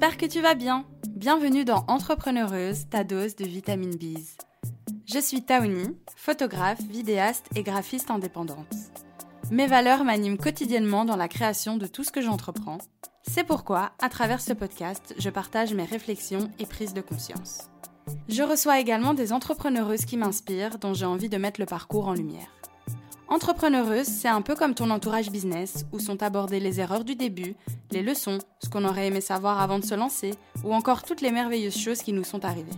J'espère que tu vas bien. Bienvenue dans Entrepreneureuse, ta dose de vitamine B. Je suis Taouni, photographe, vidéaste et graphiste indépendante. Mes valeurs m'animent quotidiennement dans la création de tout ce que j'entreprends. C'est pourquoi, à travers ce podcast, je partage mes réflexions et prises de conscience. Je reçois également des entrepreneureuses qui m'inspirent, dont j'ai envie de mettre le parcours en lumière. Entrepreneureuse, c'est un peu comme ton entourage business, où sont abordées les erreurs du début, les leçons, ce qu'on aurait aimé savoir avant de se lancer, ou encore toutes les merveilleuses choses qui nous sont arrivées.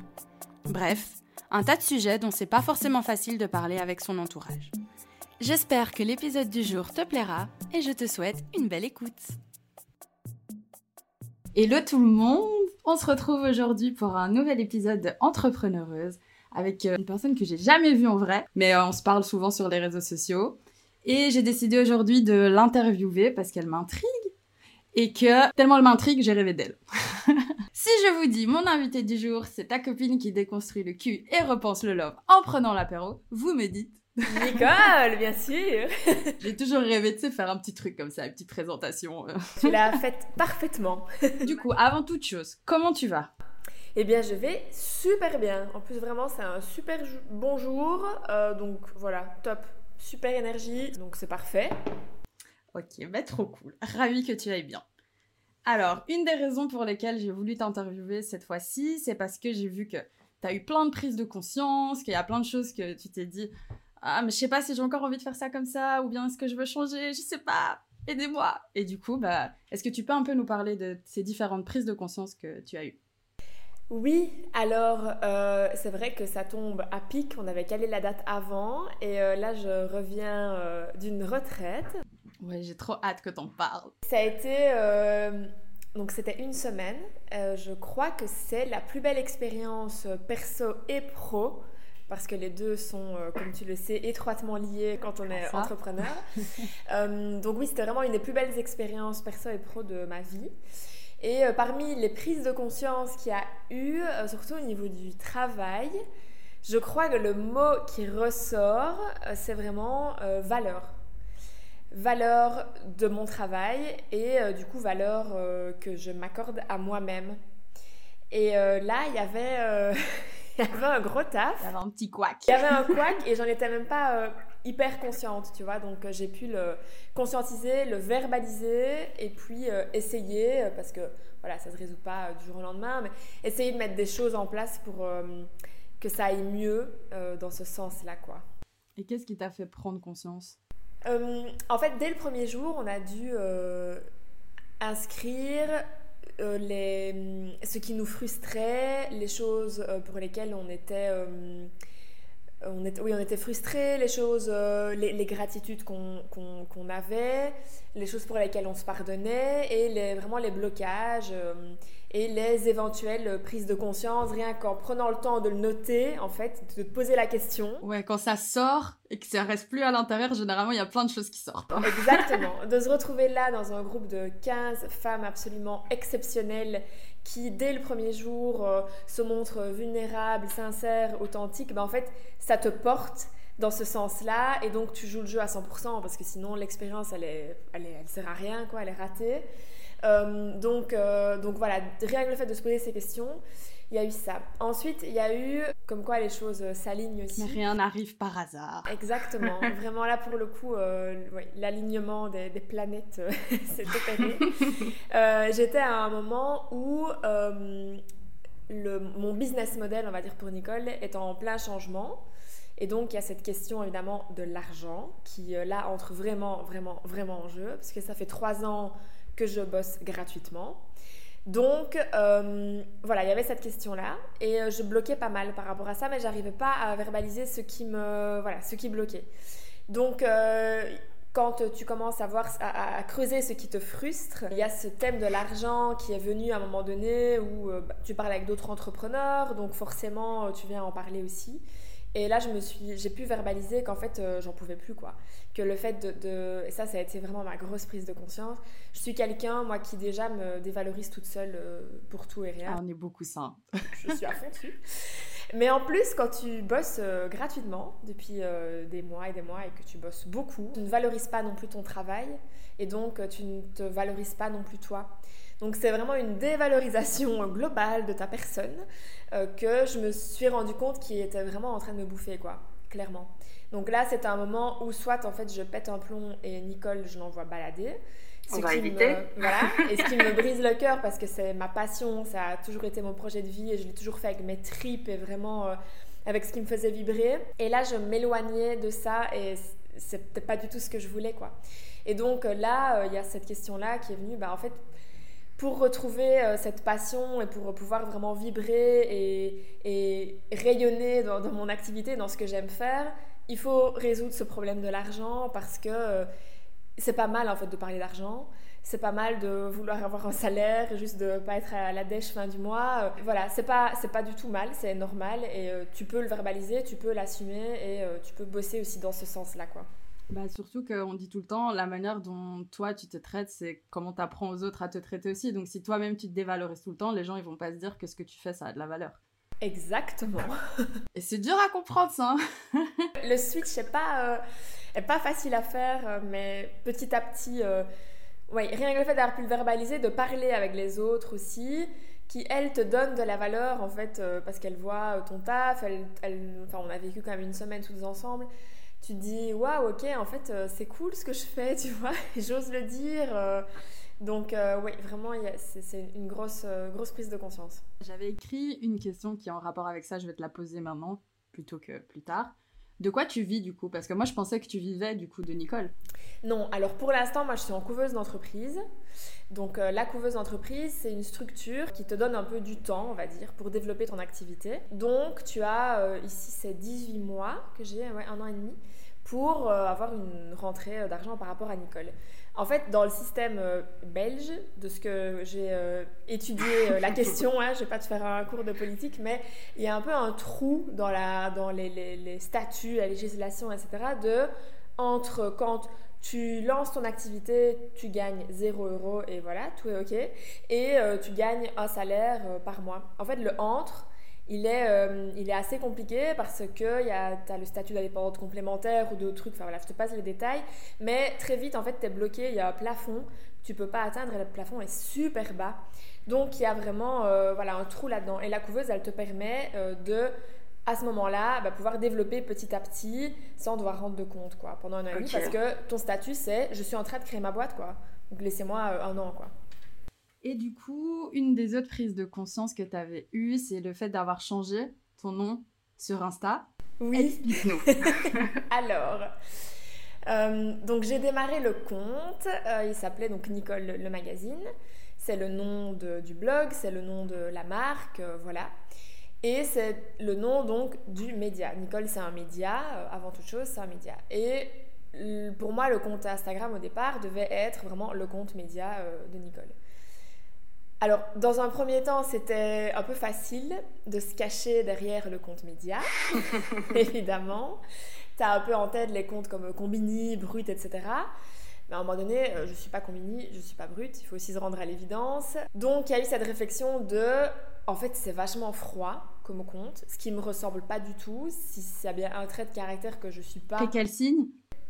Bref, un tas de sujets dont c'est pas forcément facile de parler avec son entourage. J'espère que l'épisode du jour te plaira et je te souhaite une belle écoute. Hello tout le monde, on se retrouve aujourd'hui pour un nouvel épisode de Entrepreneureuse avec euh, une personne que j'ai jamais vue en vrai, mais euh, on se parle souvent sur les réseaux sociaux. Et j'ai décidé aujourd'hui de l'interviewer parce qu'elle m'intrigue et que tellement elle m'intrigue, j'ai rêvé d'elle. si je vous dis mon invité du jour, c'est ta copine qui déconstruit le cul et repense le love en prenant l'apéro, vous me dites Nicole, bien sûr. J'ai toujours rêvé de faire un petit truc comme ça, une petite présentation. Tu l'as faite parfaitement. du coup, avant toute chose, comment tu vas? Eh bien, je vais super bien. En plus, vraiment, c'est un super bon jour. Euh, donc voilà, top. Super énergie. Donc c'est parfait. Ok, bah trop cool. Ravi que tu ailles bien. Alors, une des raisons pour lesquelles j'ai voulu t'interviewer cette fois-ci, c'est parce que j'ai vu que tu as eu plein de prises de conscience, qu'il y a plein de choses que tu t'es dit Ah, mais je sais pas si j'ai encore envie de faire ça comme ça, ou bien est-ce que je veux changer, je sais pas, aidez-moi. Et du coup, bah, est-ce que tu peux un peu nous parler de ces différentes prises de conscience que tu as eues? Oui, alors euh, c'est vrai que ça tombe à pic, on avait calé la date avant et euh, là je reviens euh, d'une retraite. Ouais, j'ai trop hâte que t'en parles. Ça a été... donc c'était une semaine. je crois que c'est la plus belle expérience perso et pro parce que les deux sont, comme tu le sais, étroitement liés quand on est entrepreneur. donc oui, c'était vraiment une des plus belles expériences perso et pro de ma vie. Et euh, parmi les prises de conscience qu'il y a eu, euh, surtout au niveau du travail, je crois que le mot qui ressort, euh, c'est vraiment valeur. Valeur de mon travail et du coup valeur que je m'accorde à moi-même. Et là, il y avait il y avait un gros taf. Il y avait un petit couac. Il y avait un couac et j'en étais même pas hyper consciente, tu vois. Donc euh, j'ai pu le conscientiser, le verbaliser et puis euh, essayer, parce que voilà, ça se résout pas du jour au lendemain, mais essayer de mettre des choses en place pour que ça aille mieux dans ce sens-là, quoi. Et qu'est-ce qui t'a fait prendre conscience? En fait, dès le premier jour, on a dû inscrire euh, les, ce qui nous frustrait, les choses euh, pour lesquelles on était, euh, on était, oui, on était frustrés, les choses, les, gratitudes qu'on avait, les choses pour lesquelles on se pardonnait et les, vraiment les blocages et les éventuelles prises de conscience, rien qu'en prenant le temps de le noter, en fait, de te poser la question. Ouais, quand ça sort et que ça reste plus à l'intérieur, généralement, il y a plein de choses qui sortent. Hein. Exactement. De se retrouver là dans un groupe de 15 femmes absolument exceptionnelles qui, dès le premier jour, euh, se montrent vulnérables, sincères, authentiques, ben, en fait, ça te porte dans ce sens-là et donc tu joues le jeu à 100% parce que sinon l'expérience elle, est, elle, elle sert à rien quoi, elle est ratée. Euh, donc, euh, donc voilà, rien que le fait de se poser ces questions, il y a eu ça. Ensuite, il y a eu comme quoi les choses s'alignent aussi. Mais rien n'arrive par hasard. Exactement. Vraiment là pour le coup, euh, l'alignement des, planètes s'est opéré. J'étais à un moment où le, mon business model, on va dire pour Nicole, est en plein changement. Et donc, il y a cette question évidemment de l'argent qui, là, entre vraiment, vraiment, vraiment en jeu. Parce que ça fait trois ans que je bosse gratuitement. Donc euh, voilà, il y avait cette question-là et euh, je bloquais pas mal par rapport à ça, mais j'arrivais pas à verbaliser ce qui me voilà, ce qui bloquait. Donc euh, quand tu commences à, voir, à, creuser ce qui te frustre, il y a ce thème de l'argent qui est venu à un moment donné où bah, tu parles avec d'autres entrepreneurs, donc forcément tu viens en parler aussi. Et là, je me suis, j'ai pu verbaliser qu'en fait, euh, j'en pouvais plus, quoi. Que le fait de, Et ça, ça a été vraiment ma grosse prise de conscience. Je suis quelqu'un, moi, qui déjà me dévalorise toute seule euh, pour tout et rien. Ah, on est beaucoup ça. je suis à fond dessus. Mais en plus, quand tu bosses euh, gratuitement depuis des mois et des mois et que tu bosses beaucoup, tu ne valorises pas non plus ton travail et donc tu ne te valorises pas non plus toi. Donc c'est vraiment une dévalorisation globale de ta personne euh, que je me suis rendu compte qui était vraiment en train de me bouffer, quoi, clairement. Donc là, c'est un moment où soit en fait je pète un plomb et Nicole, je l'envoie balader. Ce On va éviter. voilà, et ce qui me brise le cœur parce que c'est ma passion, ça a toujours été mon projet de vie et je l'ai toujours fait avec mes tripes et vraiment euh, avec ce qui me faisait vibrer. Et là, je m'éloignais de ça et c'était pas du tout ce que je voulais, quoi. Et donc là, euh, il y a cette question-là qui est venue, bah en fait, pour retrouver euh, cette passion et pour pouvoir vraiment vibrer et, rayonner dans, mon activité, dans ce que j'aime faire, il faut résoudre ce problème de l'argent parce que euh, c'est pas mal en fait de parler d'argent. C'est pas mal de vouloir avoir un salaire, juste de pas être à la dèche fin du mois. Euh, voilà, c'est pas c'est pas du tout mal, c'est normal et tu peux le verbaliser, tu peux l'assumer et tu peux bosser aussi dans ce sens-là quoi. Bah, surtout qu'on dit tout le temps, la manière dont toi tu te traites, c'est comment tu apprends aux autres à te traiter aussi. Donc si toi-même tu te dévalorises tout le temps, les gens ils vont pas se dire que ce que tu fais ça a de la valeur. Exactement. Et c'est dur à comprendre ça. Hein. le switch n'est pas, euh, pas facile à faire, euh, mais petit à petit, euh, ouais, rien que le fait d'avoir pu le verbaliser, de parler avec les autres aussi, qui elles te donnent de la valeur en fait, parce qu'elles voient ton taf, enfin, on a vécu quand même une semaine tous ensemble tu te dis waouh ok en fait euh, c'est cool ce que je fais tu vois j'ose le dire euh. donc euh, oui vraiment c'est une grosse grosse prise de conscience j'avais écrit une question qui est en rapport avec ça je vais te la poser maintenant plutôt que plus tard de quoi tu vis du coup? Parce que moi je pensais que tu vivais du coup de Nicole. Non, alors pour l'instant moi je suis en couveuse d'entreprise. Donc la couveuse d'entreprise c'est une structure qui te donne un peu du temps on va dire pour développer ton activité. Donc tu as ici c'est 18 mois que j'ai, ouais, un an et demi pour euh, avoir une rentrée euh, d'argent par rapport à Nicole. En fait, dans le système euh, belge, de ce que j'ai étudié la question, hein, je ne vais pas te faire un cours de politique, mais il y a un peu un trou dans, la, dans les, les, statuts, la législation, etc., de entre quand tu lances ton activité, tu gagnes 0 euros et voilà, tout est OK, et tu gagnes un salaire par mois. En fait, le entre, il est, euh, il est assez compliqué parce que tu as le statut d'indépendante complémentaire ou d'autres trucs, enfin voilà, je te passe les détails, mais très vite en fait tu es bloqué, il y a un plafond, tu peux pas atteindre et le plafond est super bas. Donc il y a vraiment euh, voilà, un trou là-dedans. Et la couveuse, elle te permet euh, de, à ce moment-là, bah, pouvoir développer petit à petit sans devoir rendre de compte quoi, pendant un an et demi parce que ton statut c'est je suis en train de créer ma boîte quoi. Donc laissez-moi un an quoi. Et du coup, une des autres prises de conscience que tu avais eues, c'est le fait d'avoir changé ton nom sur Insta. Oui. Explique-nous. Alors, euh, donc j'ai démarré le compte. Euh, il s'appelait donc Nicole le magazine. C'est le nom du blog, c'est le nom de la marque, euh, voilà. Et c'est le nom donc du média. Nicole, c'est un média. avant toute chose, c'est un média. Et pour moi, le compte Instagram au départ devait être vraiment le compte média de Nicole. Alors, dans un premier temps, c'était un peu facile de se cacher derrière le compte média, évidemment. Tu as un peu en tête les comptes comme Combini, Brut, etc. Mais à un moment donné, euh, je ne suis pas Combini, je ne suis pas Brut, il faut aussi se rendre à l'évidence. Donc, il y a eu cette réflexion de, en fait, c'est vachement froid comme compte, ce qui ne me ressemble pas du tout. Si y a bien un trait de caractère que je ne suis pas. Et quel signe?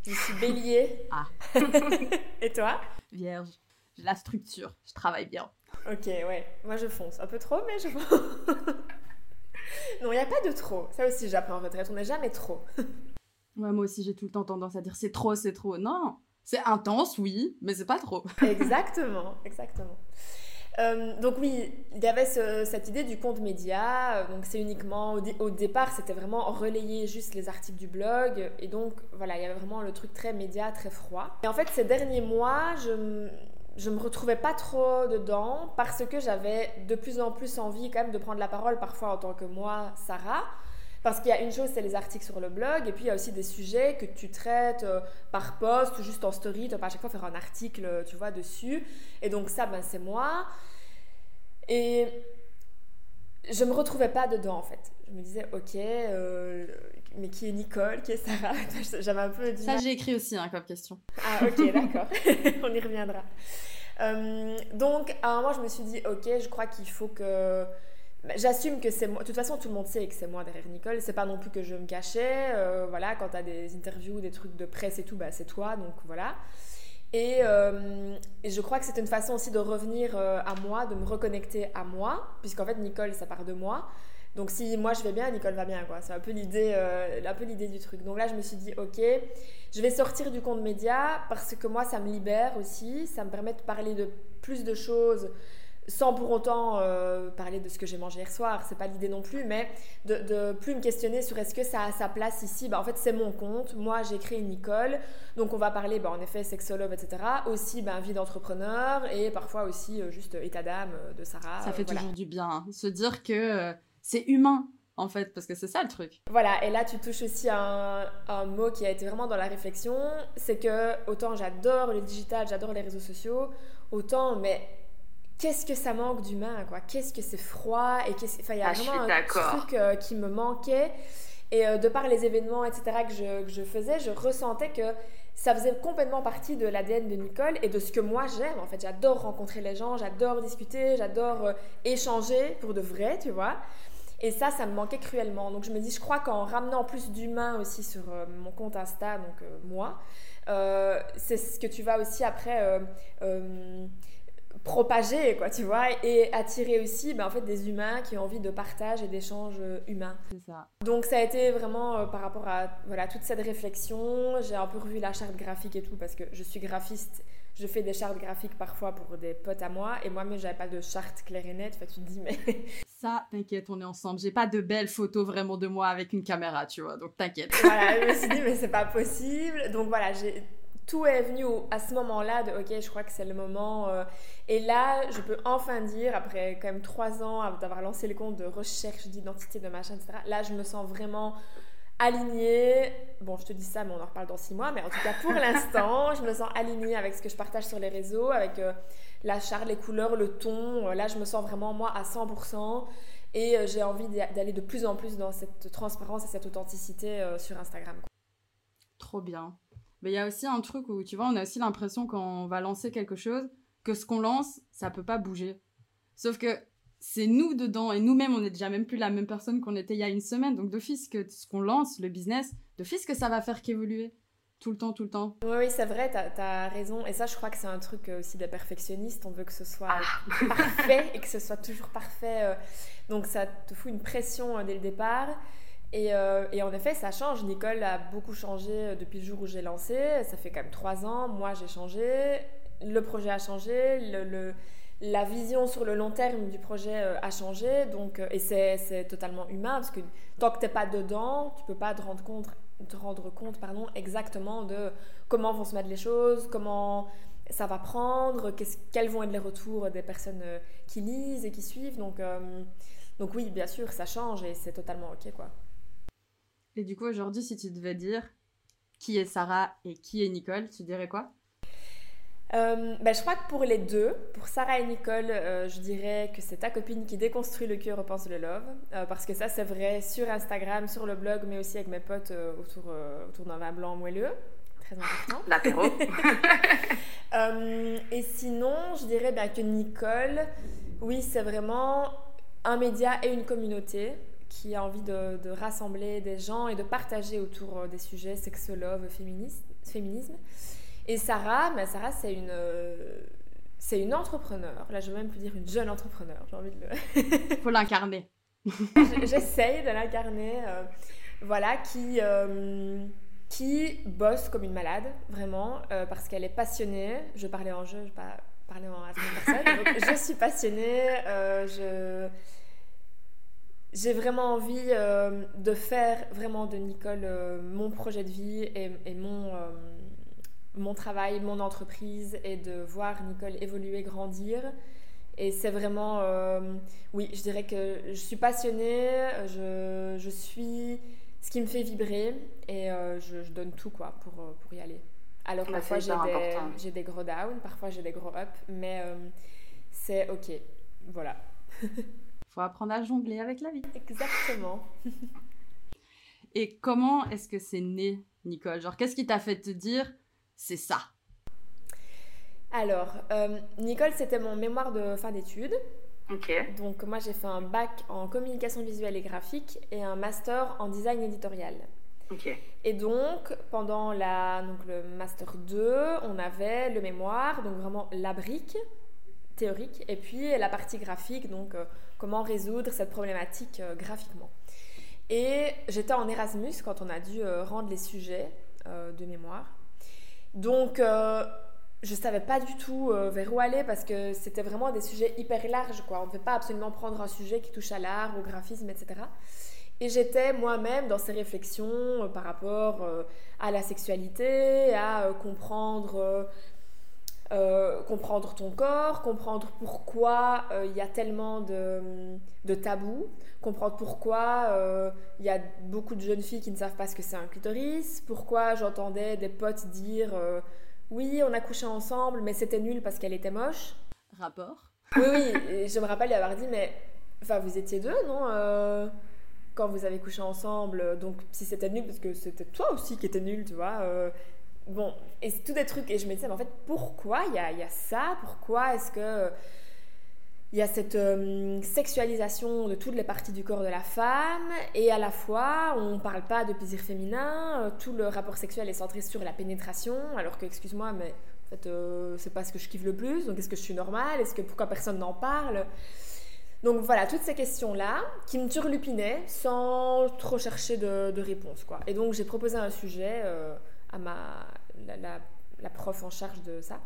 Je suis bélier. Ah. Et toi? Vierge. J'ai la structure, je travaille bien. Ok, ouais. Moi, je fonce. Un peu trop, mais je fonce. non, il n'y a pas de trop. Ça aussi, j'apprends en retraite. On n'est jamais trop. ouais, moi aussi, j'ai tout le temps tendance à dire c'est trop, c'est trop. Non, c'est intense, oui, mais c'est pas trop. exactement, exactement. Euh, donc oui, il y avait cette idée du compte média. Donc c'est uniquement au, départ, c'était vraiment relayer juste les articles du blog. Et donc voilà, il y avait vraiment le truc très média, très froid. Et en fait, ces derniers mois, je, je me retrouvais pas trop dedans parce que j'avais de plus en plus envie quand même de prendre la parole parfois en tant que moi, Sarah. Parce qu'il y a une chose, c'est les articles sur le blog, et puis il y a aussi des sujets que tu traites euh, par post juste en story. Tu vas pas à chaque fois faire un article, tu vois, dessus. Et donc ça, ben, c'est moi. Et je me retrouvais pas dedans, en fait. Je me disais, ok, euh, mais qui est Nicole, qui est Sarah J'avais un peu Ça, j'ai écrit aussi hein, comme question. Ah, ok, d'accord. On y reviendra. Euh, donc, à un moment, je me suis dit, ok, je crois qu'il faut que. Bah, j'assume que c'est moi. De toute façon, tout le monde sait que c'est moi derrière Nicole. C'est pas non plus que je me cachais. Euh, voilà, quand tu as des interviews, des trucs de presse et tout, bah, c'est toi. Donc voilà. Et, je crois que c'est une façon aussi de revenir à moi, de me reconnecter à moi, puisqu'en fait Nicole, ça part de moi. Donc si moi je vais bien, Nicole va bien, quoi. C'est un peu l'idée, un peu l'idée du truc. Donc là, je me suis dit, ok, je vais sortir du compte média parce que moi, ça me libère aussi, ça me permet de parler de plus de choses sans pour autant euh, parler de ce que j'ai mangé hier soir, c'est pas l'idée non plus, mais de, de, plus me questionner sur est-ce que ça a sa place ici. Bah, en fait, c'est mon compte. Moi, j'ai créé Nicole, donc on va parler, bah, en effet, sexologue, etc. Aussi, bah, vie d'entrepreneur et parfois aussi euh, juste état d'âme euh, de Sarah. Ça fait toujours du bien, hein. se dire que c'est humain. En fait, parce que c'est ça le truc. Voilà, et là tu touches aussi un, un mot qui a été vraiment dans la réflexion, c'est que autant j'adore le digital, j'adore les réseaux sociaux, autant, mais qu'est-ce que ça manque d'humain, quoi? Qu'est-ce que c'est froid et qu'est-ce... Enfin, il y a ah, vraiment un truc euh, qui me manquait. Et euh, de par les événements, etc., que je, que je, faisais, je ressentais que ça faisait complètement partie de l'ADN de Nicole et de ce que moi j'aime. En fait, j'adore rencontrer les gens, j'adore discuter, j'adore euh, échanger pour de vrai, tu vois? Et ça, ça me manquait cruellement. Donc je me dis, je crois qu'en ramenant plus d'humain aussi sur mon compte Insta, donc moi, c'est ce que tu vas aussi après propager, quoi, tu vois, et attirer aussi ben, en fait, des humains qui ont envie de partage et d'échange euh, humain. C'est ça. Donc ça a été vraiment euh, par rapport à voilà, toute cette réflexion, j'ai un peu revu la charte graphique et tout, parce que je suis graphiste, je fais des chartes graphiques parfois pour des potes à moi, et moi-même j'avais pas de charte claire et nette, tu te dis, mais... ça, t'inquiète, on est ensemble, j'ai pas de belles photos vraiment de moi avec une caméra, tu vois, donc t'inquiète. voilà, je me suis dit, mais c'est pas possible, donc voilà, j'ai tout est venu à ce moment-là de ok, je crois que c'est le moment. Euh, et là, je peux enfin dire, après quand même trois ans d'avoir lancé le compte de recherche d'identité, de machin, etc., là, je me sens vraiment alignée. Bon, je te dis ça, mais on en reparle dans six mois. Mais en tout cas, pour l'instant, je me sens alignée avec ce que je partage sur les réseaux, avec euh, la charte, les couleurs, le ton. Euh, là, je me sens vraiment, moi, à 100%. Et j'ai envie d'aller de plus en plus dans cette transparence et cette authenticité sur Instagram. Trop bien. Mais il y a aussi un truc où, tu vois, on a aussi l'impression quand on va lancer quelque chose, que ce qu'on lance, ça peut pas bouger. Sauf que c'est nous dedans, et nous-mêmes, on n'est déjà même plus la même personne qu'on était il y a une semaine. Donc d'office que ce qu'on lance, le business, d'office que ça va faire qu'évoluer. Tout le temps, tout le temps. Oui, oui c'est vrai, tu as, raison. Et ça, je crois que c'est un truc euh, aussi des perfectionnistes. On veut que ce soit ah. parfait et que ce soit toujours parfait. Euh. Donc ça te fout une pression euh, dès le départ. Euh, et, en effet, ça change. Nicole a beaucoup changé depuis le jour où j'ai lancé. Ça fait quand même trois ans. Moi, j'ai changé. Le projet a changé. Le, la vision sur le long terme du projet euh, a changé. Donc, et c'est totalement humain parce que tant que tu n'es pas dedans, tu peux pas te rendre compte, te rendre compte pardon, exactement de comment vont se mettre les choses, comment ça va prendre, quels vont être les retours des personnes qui lisent et qui suivent. Donc, donc oui, bien sûr, ça change et c'est totalement OK. quoi. Et du coup, aujourd'hui, si tu devais dire qui est Sarah et qui est Nicole, tu dirais quoi? Euh, ben, je crois que pour les deux, pour Sarah et Nicole, euh, je dirais que c'est ta copine qui déconstruit le cœur, repense le love. Euh, parce que ça, c'est vrai sur Instagram, sur le blog, mais aussi avec mes potes autour, autour d'un vin blanc moelleux. Très important. L'apéro. et sinon, je dirais bien que Nicole, oui, c'est vraiment un média et une communauté qui a envie de, rassembler des gens et de partager autour des sujets sexolove, féminisme. Et Sarah, mais Sarah, c'est une, euh, c'est une entrepreneur. Là, je veux même plus dire une jeune entrepreneur. J'ai envie de le. Faut l'incarner. J'essaye de l'incarner. Euh, voilà, qui, qui bosse comme une malade, vraiment, parce qu'elle est passionnée. Je parlais en jeu, je pas parler en personne. Donc, je suis passionnée. je j'ai vraiment envie euh, de faire vraiment de Nicole euh, mon projet de vie et, mon, euh, mon travail, mon entreprise et de voir Nicole évoluer, grandir. Et c'est vraiment, oui, je dirais que je suis passionnée, je, je suis ce qui me fait vibrer et je, donne tout quoi pour, pour y aller. Alors bah, parfois j'ai des, j'ai des gros downs, parfois j'ai des gros ups, mais c'est ok, voilà. faut apprendre à jongler avec la vie. Exactement. Et comment est-ce que c'est né, Nicole? Genre, qu'est-ce qui t'a fait te dire, c'est ça Alors, euh, Nicole, c'était mon mémoire de fin d'études. Ok. Donc, moi, j'ai fait un bac en communication visuelle et graphique et un master en design éditorial. Et donc, pendant la, donc, le Master 2, on avait le mémoire, donc vraiment la brique théorique, et puis la partie graphique, donc euh, comment résoudre cette problématique euh, graphiquement. Et j'étais en Erasmus quand on a dû euh, rendre les sujets de mémoire. Donc, je savais pas du tout vers où aller parce que c'était vraiment des sujets hyper larges. Quoi. On ne peut pas absolument prendre un sujet qui touche à l'art, au graphisme, etc. Et j'étais moi-même dans ces réflexions euh, par rapport euh, à la sexualité, à euh, comprendre, ton corps, comprendre pourquoi il y a tellement de, de tabous, comprendre pourquoi il y a beaucoup de jeunes filles qui ne savent pas ce que c'est un clitoris, pourquoi j'entendais des potes dire oui, on a couché ensemble, mais c'était nul parce qu'elle était moche. Rapport Oui, oui, je me rappelle lui avoir dit, mais enfin, vous étiez deux, non quand vous avez couché ensemble, euh, donc si c'était nul, parce que c'était toi aussi qui étais nul, tu vois. Euh, bon, et c'est tout des trucs. Et je me disais, mais en fait, pourquoi il y a, y a, ça? Pourquoi est-ce que. Il y a cette euh, sexualisation de toutes les parties du corps de la femme, et à la fois, on ne parle pas de plaisir féminin, tout le rapport sexuel est centré sur la pénétration, alors que, excuse-moi, mais en fait, c'est pas ce que je kiffe le plus, donc est-ce que je suis normale? Est-ce que pourquoi personne n'en parle? Donc voilà, toutes ces questions-là qui me turlupinaient sans trop chercher de, de réponse. Quoi. Et donc j'ai proposé un sujet euh, à ma, la, prof en charge de ça,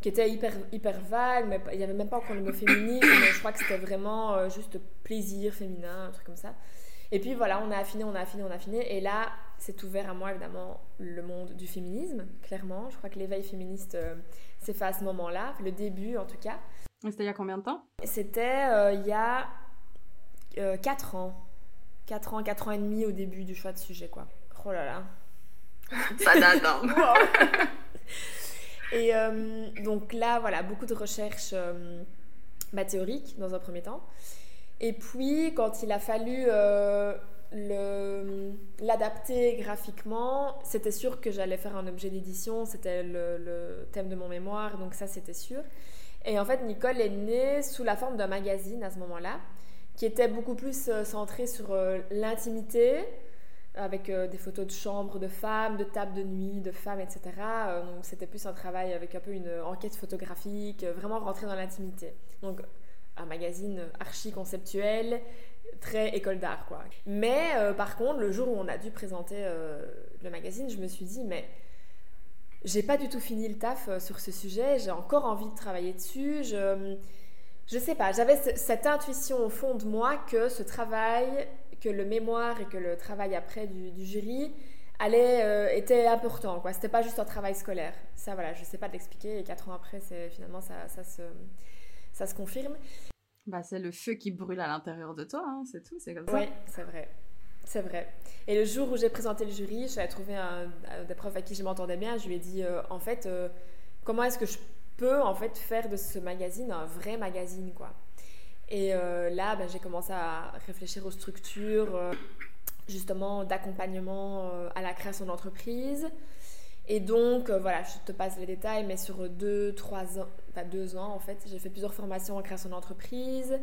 qui était hyper, hyper vague, mais il n'y avait même pas encore le mot féminisme, je crois que c'était vraiment euh, juste plaisir féminin, un truc comme ça. Et puis voilà, on a affiné, on a affiné, on a affiné, et là, c'est ouvert à moi évidemment le monde du féminisme, clairement. Je crois que l'éveil féministe euh, s'est fait à ce moment-là, le début en tout cas. C'était il y a combien de temps? C'était euh, il y a 4 euh, ans. 4 ans, 4 ans et demi au début du choix de sujet, quoi. Oh là là. Ça date, hein. Et euh, donc là, voilà, beaucoup de recherches bah, théoriques dans un premier temps. Et puis, quand il a fallu l'adapter graphiquement, c'était sûr que j'allais faire un objet d'édition, c'était le, le, thème de mon mémoire, donc ça c'était sûr. Et en fait, Nicole est née sous la forme d'un magazine à ce moment-là, qui était beaucoup plus euh, centré sur euh, l'intimité, avec euh, des photos de chambres de femmes, de tables de nuit, de femmes, etc. donc c'était plus un travail avec un peu une enquête photographique, vraiment rentrer dans l'intimité. Donc un magazine archi conceptuel, très école d'art quoi. Mais par contre, le jour où on a dû présenter le magazine, je me suis dit mais j'ai pas du tout fini le taf euh, sur ce sujet, j'ai encore envie de travailler dessus. Je, je sais pas, j'avais cette intuition au fond de moi que ce travail, que le mémoire et que le travail après du, jury allait, euh, était important. Quoi. C'était pas juste un travail scolaire. Ça, voilà, je sais pas t'expliquer. Et quatre ans après, c'est, finalement, ça, ça, se, ça se confirme. Bah, c'est le feu qui brûle à l'intérieur de toi, hein, c'est tout, c'est comme ça. Oui, c'est vrai. C'est vrai. Et le jour où j'ai présenté le jury, j'avais trouvé un, des profs à qui je m'entendais bien. Je lui ai dit, euh, en fait, euh, comment est-ce que je peux en fait faire de ce magazine un vrai magazine, quoi? Et euh, là, ben, j'ai commencé à réfléchir aux structures, justement, d'accompagnement à la création d'entreprise. Et donc, voilà, je te passe les détails, mais sur deux, trois ans, enfin deux ans en fait, j'ai fait plusieurs formations en création d'entreprise.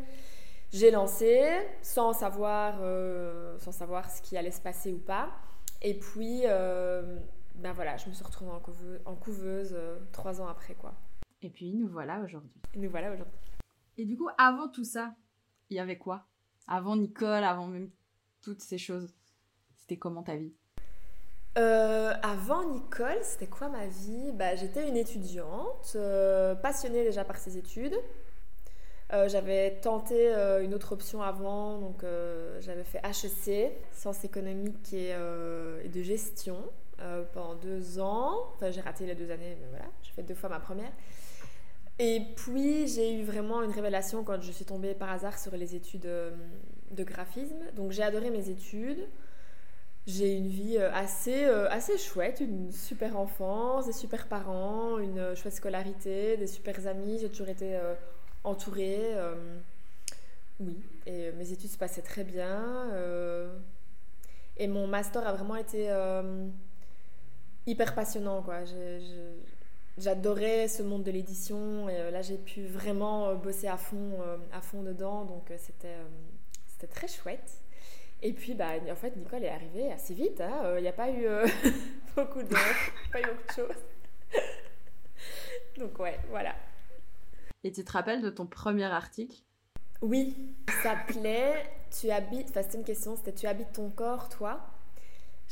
J'ai lancé sans savoir, euh, sans savoir ce qui allait se passer ou pas. Et puis, euh, ben voilà, je me suis retrouvée en couveuse, en couveuse euh, trois ans après, quoi. Et puis, nous voilà aujourd'hui. Nous voilà aujourd'hui. Et du coup, avant tout ça, il y avait quoi? Avant Nicole, avant même toutes ces choses, c'était comment ta vie? Avant Nicole, c'était quoi ma vie? Bah, J'étais une étudiante, passionnée déjà par ses études, euh, j'avais tenté euh, une autre option avant, donc euh, j'avais fait HEC, sciences économiques et, et de gestion, pendant deux ans. Enfin, j'ai raté les deux années, mais voilà, j'ai fait deux fois ma première. Et puis, j'ai eu vraiment une révélation quand je suis tombée par hasard sur les études de graphisme. Donc, j'ai adoré mes études. J'ai une vie assez, assez chouette, une super enfance, des super parents, une chouette scolarité, des super amis. J'ai toujours été entourée. Euh, oui, et mes études se passaient très bien. Euh, et mon master a vraiment été euh, hyper passionnant. Quoi. J'adorais ce monde de l'édition et là j'ai pu vraiment bosser à fond, à fond dedans. Donc c'était c'était très chouette. Et puis, bah, en fait, Nicole est arrivée assez vite. Hein. Il hein. n'y a pas eu beaucoup de, pas eu beaucoup de choses. Donc ouais, voilà. Et tu te rappelles de ton premier article? Oui, ça s'appelait Tu habites. Enfin, c'était une question. C'était Tu habites ton corps, toi?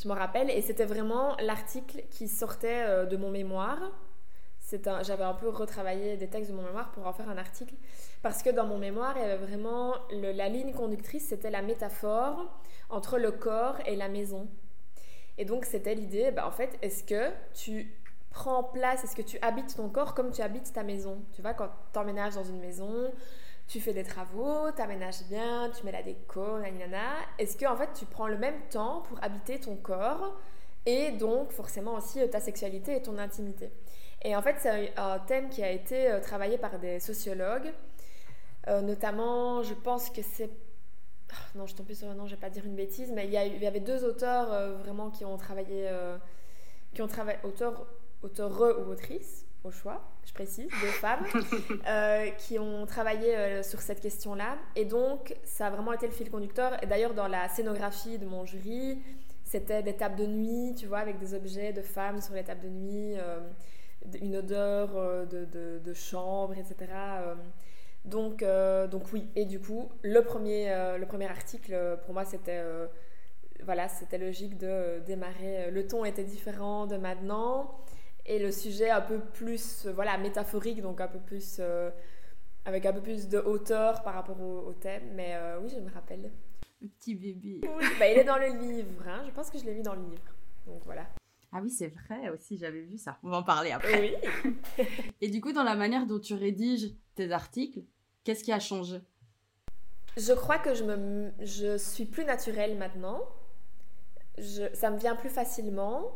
Je me rappelle, et c'était vraiment l'article qui sortait euh, de mon mémoire. J'avais un peu retravaillé des textes de mon mémoire pour en faire un article. Parce que dans mon mémoire, il y avait vraiment la ligne conductrice, c'était la métaphore entre le corps et la maison. Et donc, c'était l'idée, bah, en fait, est-ce que tu prends place, est-ce que tu habites ton corps comme tu habites ta maison? Tu vois, quand tu emménages dans une maison, tu fais des travaux, tu aménages bien, tu mets la déco, nanana. Est-ce que en fait tu prends le même temps pour habiter ton corps et donc forcément aussi euh, ta sexualité et ton intimité? Et en fait, c'est un thème qui a été euh, travaillé par des sociologues, euh, notamment, je pense que c'est ah, non, je tombe plus sur le nom, je vais pas dire une bêtise, mais il y, avait deux auteurs vraiment qui ont travaillé, qui ont travaillé, auteurs, auteurs ou autrices, au choix, je précise, deux femmes, euh, qui ont travaillé euh, sur cette question-là. Et donc, ça a vraiment été le fil conducteur. Et d'ailleurs, dans la scénographie de mon jury, c'était des tables de nuit, tu vois, avec des objets de femmes sur les tables de nuit, euh, une odeur de, de, chambre, etc. donc, donc oui, et du coup, le premier, le premier article, pour moi, c'était voilà, c'était logique de démarrer. Le ton était différent de maintenant et le sujet un peu plus euh, voilà métaphorique donc un peu plus euh, avec un peu plus de hauteur par rapport au, thème mais euh, oui je me rappelle le petit bébé oui, bah, il est dans le livre hein. je pense que je l'ai mis dans le livre donc voilà ah oui, c'est vrai aussi, j'avais vu ça. On va en parler après. Oui. Et du coup, dans la manière dont tu rédiges tes articles, qu'est-ce qui a changé? Je crois que je, me, je suis plus naturelle maintenant. Je, ça me vient plus facilement.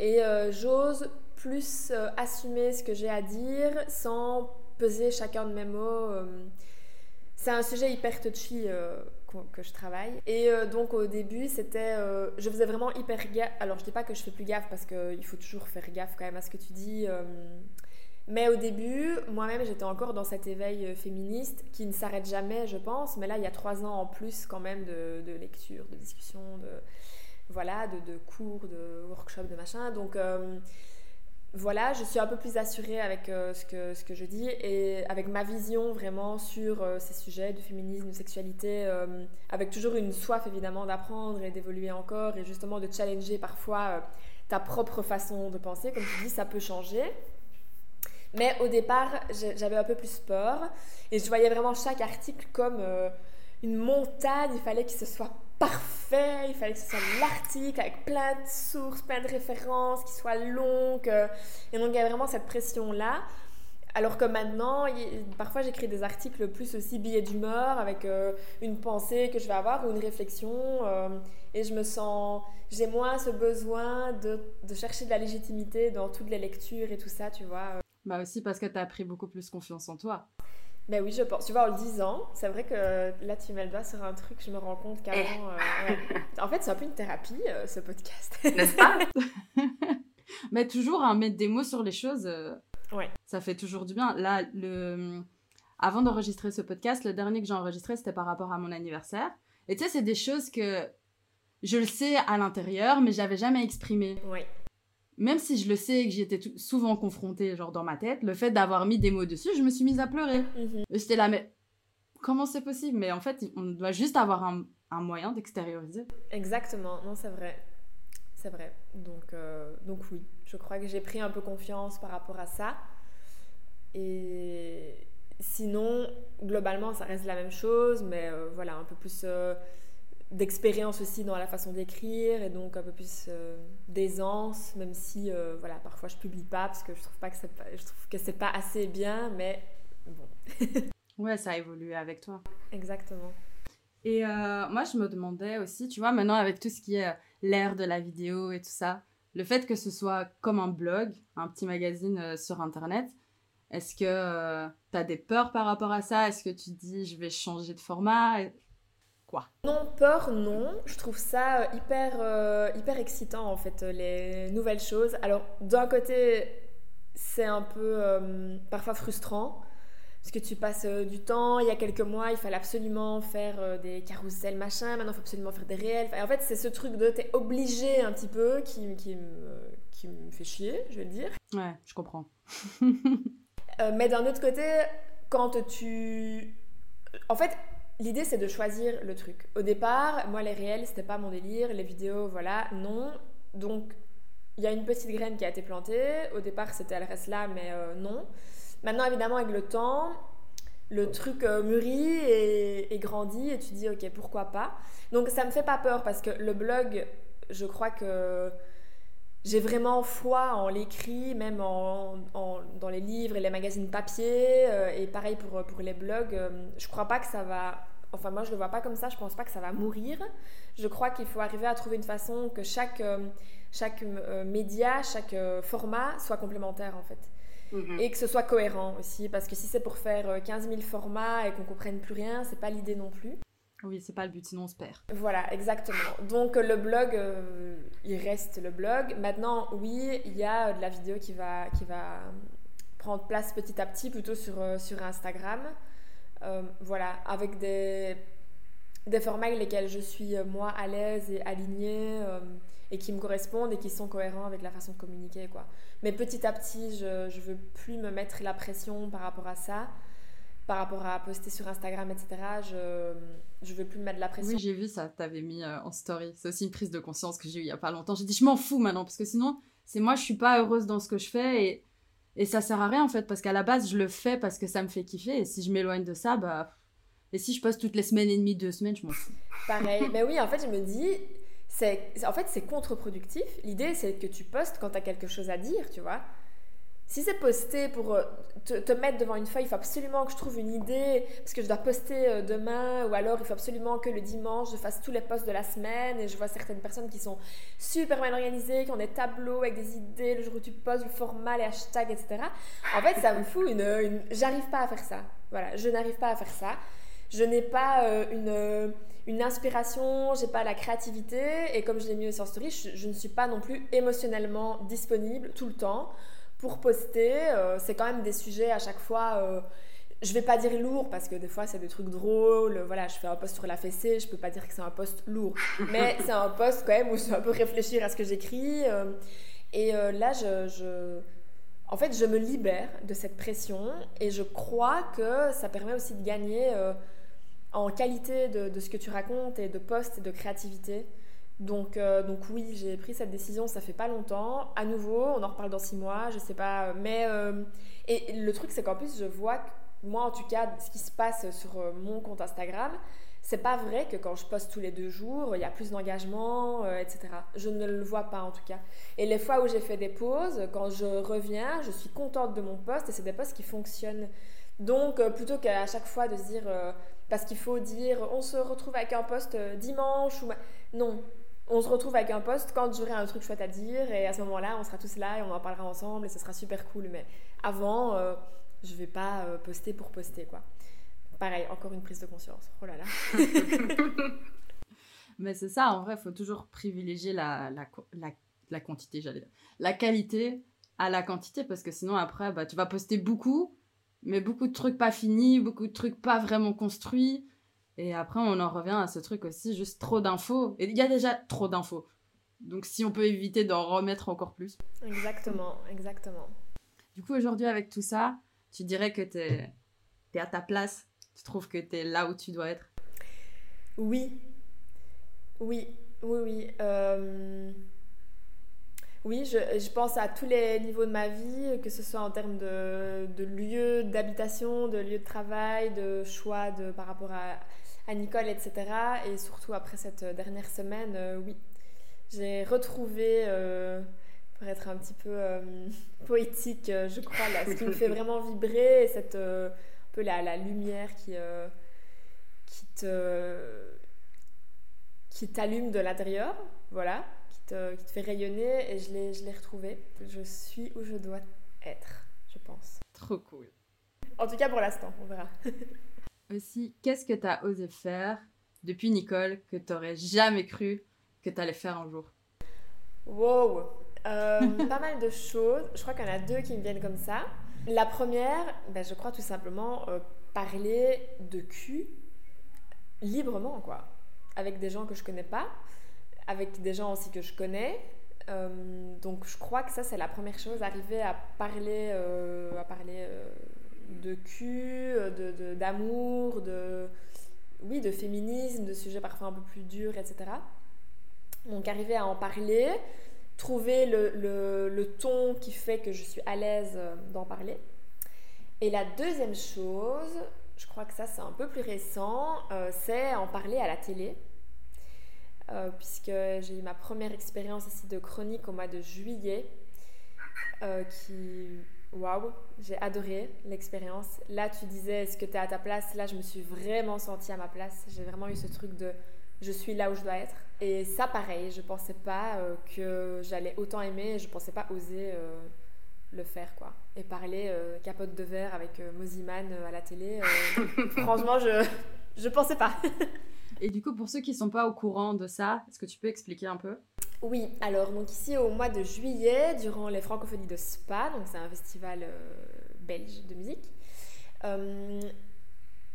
Et j'ose plus euh, assumer ce que j'ai à dire sans peser chacun de mes mots. Euh. c'est un sujet hyper touchy euh, que je travaille. Et donc au début, c'était, je faisais vraiment hyper gaffe. Alors je dis pas que je fais plus gaffe parce qu'il faut toujours faire gaffe quand même à ce que tu dis. mais au début, moi-même, j'étais encore dans cet éveil féministe qui ne s'arrête jamais, je pense. Mais là, il y a trois ans en plus quand même de, lecture, de discussion, de voilà, de, de, cours, de workshops, de machin. Donc voilà, je suis un peu plus assurée avec euh, ce, que, je dis et avec ma vision vraiment sur euh, ces sujets de féminisme, de sexualité, euh, avec toujours une soif évidemment d'apprendre et d'évoluer encore et justement de challenger parfois ta propre façon de penser. Comme tu dis, ça peut changer. Mais au départ, j'avais un peu plus peur et je voyais vraiment chaque article comme une montagne, il fallait qu'il se soit parfait, il fallait que ce soit l'article avec plein de sources, plein de références, qui soit long. Et donc il y a vraiment cette pression-là. Alors que maintenant, parfois j'écris des articles plus aussi billets d'humeur avec euh, une pensée que je vais avoir ou une réflexion. Euh, et je me sens, j'ai moins ce besoin de, de, chercher de la légitimité dans toutes les lectures et tout ça, tu vois. Bah aussi parce que tu as pris beaucoup plus confiance en toi. Ben oui, je pense. Tu vois, en le disant, c'est vrai que là, tu mets le doigt sur un truc, je me rends compte qu'avant. Euh, en fait, c'est un peu une thérapie, euh, ce podcast. N'est-ce pas Mais toujours, hein, mettre des mots sur les choses, euh, ouais. ça fait toujours du bien. Là, le... avant d'enregistrer ce podcast, le dernier que j'ai enregistré, c'était par rapport à mon anniversaire. Et tu sais, c'est des choses que je le sais à l'intérieur, mais j'avais jamais exprimé. Oui même si je le sais et que j'y étais souvent confrontée, genre dans ma tête, le fait d'avoir mis des mots dessus, je me suis mise à pleurer. Mhm. J'étais là, mais comment c'est possible? Mais en fait, on doit juste avoir un, moyen d'extérioriser. Exactement, non, c'est vrai. C'est vrai. Donc, euh, donc oui, je crois que j'ai pris un peu confiance par rapport à ça. Et sinon, globalement, ça reste la même chose, mais euh, voilà, un peu plus... Euh, d'expérience aussi dans la façon d'écrire et donc un peu plus euh, d'aisance, même si euh, voilà parfois je publie pas parce que je trouve pas que c'est pas, je trouve que c'est pas assez bien, mais bon. ouais, ça a évolué avec toi. Exactement. Et euh, moi je me demandais aussi, tu vois, maintenant avec tout ce qui est l'ère de la vidéo et tout ça, le fait que ce soit comme un blog, un petit magazine sur internet, est-ce que tu as des peurs par rapport à ça? Est-ce que tu dis je vais changer de format? Non, peur, non. Je trouve ça euh, hyper, euh, hyper excitant, en fait, euh, les nouvelles choses. Alors, d'un côté, c'est un peu parfois frustrant parce que tu passes du temps. Il y a quelques mois, il fallait absolument faire des carousels, machin. Maintenant, il faut absolument faire des réels. en fait, c'est ce truc de t'es obligé un petit peu qui, qui, me, qui me fait chier, je vais le dire. Ouais, je comprends. mais d'un autre côté, quand tu... En fait, l'idée c'est de choisir le truc. Au départ, moi les réels, c'était pas mon délire, les vidéos, voilà, non. Donc, il y a une petite graine qui a été plantée. Au départ, c'était elle reste là, mais euh, non. Maintenant, évidemment, avec le temps, le truc euh, mûrit et, et, grandit et tu dis, ok, pourquoi pas? Donc, ça me fait pas peur parce que le blog, je crois que j'ai vraiment foi en l'écrit, même en, dans les livres et les magazines papier. Euh, et pareil pour, pour les blogs. Euh, je crois pas que ça va. Enfin, moi, je le vois pas comme ça. Je pense pas que ça va mourir. Je crois qu'il faut arriver à trouver une façon que chaque, euh, chaque média, chaque format soit complémentaire, en fait. Mhm. Et que ce soit cohérent aussi. Parce que si c'est pour faire 15 000 formats et qu'on comprenne plus rien, c'est pas l'idée non plus. Oui, c'est pas le but, sinon on se perd. Voilà, exactement. Donc le blog, euh, il reste le blog. Maintenant, oui, il y a de la vidéo qui va, qui va prendre place petit à petit, plutôt sur, euh, sur Instagram. Euh, voilà, avec des, des formats avec lesquels je suis moi à l'aise et alignée et qui me correspondent et qui sont cohérents avec la façon de communiquer. Quoi. Mais petit à petit, je ne veux plus me mettre la pression par rapport à ça par rapport à poster sur Instagram, etc. Je je veux plus me mettre de la pression. Oui, j'ai vu ça, tu avais mis euh, en story. C'est aussi une prise de conscience que j'ai eue il y a pas longtemps. J'ai dit, je m'en fous maintenant, parce que sinon, c'est moi, je suis pas heureuse dans ce que je fais et, et ça sert à rien en fait, parce qu'à la base, je le fais parce que ça me fait kiffer et si je m'éloigne de ça, bah. Et si je poste toutes les semaines et demie, deux semaines, je m'en fous. Pareil. ben oui, en fait, je me dis, c'est en fait, c'est contre-productif. L'idée, c'est que tu postes quand tu as quelque chose à dire, tu vois. Si c'est posté pour euh, te, mettre devant une feuille, il faut absolument que je trouve une idée, parce que je dois poster euh, demain, ou alors il faut absolument que le dimanche, je fasse tous les posts de la semaine, et je vois certaines personnes qui sont super bien organisées, qui ont des tableaux avec des idées, le jour où tu postes, le format, les hashtags, etc. En fait, ça me fout une... J'arrive pas à faire ça. Voilà, je n'arrive pas à faire ça. Je n'ai pas euh, une une inspiration, j'ai pas la créativité et comme je l'ai mis sur story, je, ne suis pas non plus émotionnellement disponible tout le temps pour poster. Euh, c'est quand même des sujets à chaque fois. Euh, je vais pas dire lourd parce que des fois c'est des trucs drôles. Voilà, je fais un post sur la fessée, je peux pas dire que c'est un post lourd, mais c'est un post quand même où je dois un peu réfléchir à ce que j'écris. Euh, et là, je, en fait, je me libère de cette pression et je crois que ça permet aussi de gagner en qualité de, de, ce que tu racontes et de post et de créativité. Donc, euh, donc oui, j'ai pris cette décision, ça fait pas longtemps. À nouveau, on en reparle dans six mois, je sais pas. Mais euh, et le truc, c'est qu'en plus, je vois moi, en tout cas, ce qui se passe sur euh, mon compte Instagram, c'est pas vrai que quand je poste tous les deux jours, il y a plus d'engagement, etc. Je ne le vois pas en tout cas. Et les fois où j'ai fait des pauses, quand je reviens, je suis contente de mon poste et c'est des posts qui fonctionnent. Donc, plutôt qu'à chaque fois de se dire, parce qu'il faut dire, on se retrouve avec un poste dimanche ou non, on se retrouve avec un poste quand j'aurai un truc chouette à dire? Et à ce moment-là, on sera tous là et on en parlera ensemble et ce sera super cool. Mais avant, je euh, je vais pas euh, poster pour poster quoi. Pareil, encore une prise de conscience. Oh là là. mais c'est ça, en vrai, il faut toujours privilégier la, la, quantité, j'allais dire. La qualité à la quantité parce que sinon après, bah, tu vas poster beaucoup, mais beaucoup de trucs pas finis, beaucoup de trucs pas vraiment construits. Et après, on en revient à ce truc aussi, juste trop d'infos. Et il y a déjà trop d'infos. Donc si on peut éviter d'en remettre encore plus. Exactement, exactement. Du coup, aujourd'hui, avec tout ça, tu dirais que tu es, à ta place Tu trouves que tu es là où tu dois être Oui. Oui, oui, oui. Euh, oui, je, je, pense à tous les niveaux de ma vie, que ce soit en termes de, de lieu d'habitation, de lieu de travail, de choix de, par rapport à, à Nicole, etc. Et surtout après cette dernière semaine, euh, oui, j'ai retrouvé, euh, pour être un petit peu euh, poétique, je crois, là, ce qui me fait vraiment vibrer, cette un peu la, la lumière qui, qui te qui t'allume de l'intérieur, voilà, qui te, qui te, fait rayonner, et je l'ai, je l'ai retrouvé. Je suis où je dois être, je pense. Trop cool. En tout cas pour l'instant, on verra. aussi, qu'est-ce que tu as osé faire depuis Nicole que tu n'aurais jamais cru que tu allais faire un jour? Wow euh, Pas mal de choses. Je crois qu'il y en a deux qui me viennent comme ça. La première, ben, je crois tout simplement parler de cul librement, quoi. Avec des gens que je connais pas, avec des gens aussi que je connais. donc je crois que ça c'est la première chose, arriver à parler, à parler de cul, de, d'amour, de, oui, de féminisme, de sujets parfois un peu plus durs, etc. Donc arriver à en parler, trouver le, ton qui fait que je suis à l'aise euh, d'en parler. Et la deuxième chose, je crois que ça c'est un peu plus récent, euh, c'est en parler à la télé. Euh, puisque j'ai eu ma première expérience ici de chronique au mois de juillet, qui waouh, j'ai adoré l'expérience. Là, tu disais, est-ce que tu es à ta place? Là, je me suis vraiment sentie à ma place. J'ai vraiment eu ce truc de je suis là où je dois être. Et ça, pareil, je pensais pas euh, que j'allais autant aimer, je pensais pas oser euh, le faire, quoi. Et parler euh, capote de verre avec Moziman à la télé, franchement, je, je pensais pas. Et du coup, pour ceux qui sont pas au courant de ça, est-ce que tu peux expliquer un peu? Oui, alors donc ici au mois de juillet, durant les Francophonies de Spa, donc c'est un festival euh, belge de musique, euh,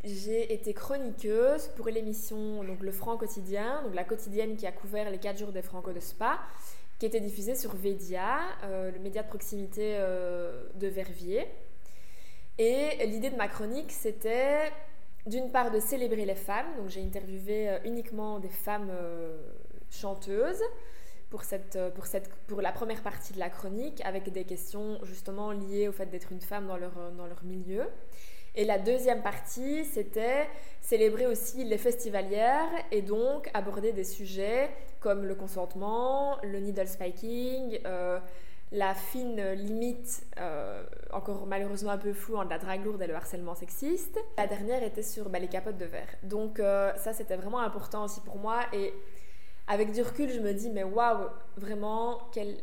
j'ai été chroniqueuse pour l'émission donc le Franc quotidien, donc la quotidienne qui a couvert les 4 jours des Franco de Spa, qui était diffusée sur Vedia, euh, le média de proximité de Verviers. Et l'idée de ma chronique, c'était d'une part de célébrer les femmes, donc j'ai interviewé uniquement des femmes chanteuses pour, cette, euh, pour, cette, pour la première partie de la chronique avec des questions justement liées au fait d'être une femme dans leur, euh, dans leur milieu. Et la deuxième partie, c'était célébrer aussi les festivalières et donc aborder des sujets comme le consentement, le needle spiking, euh, la fine limite, encore malheureusement un peu floue, entre la drague lourde et le harcèlement sexiste. La dernière était sur bah, les capotes de verre. Donc ça, c'était vraiment important aussi pour moi. Et avec du recul, je me dis, mais waouh, vraiment, quelle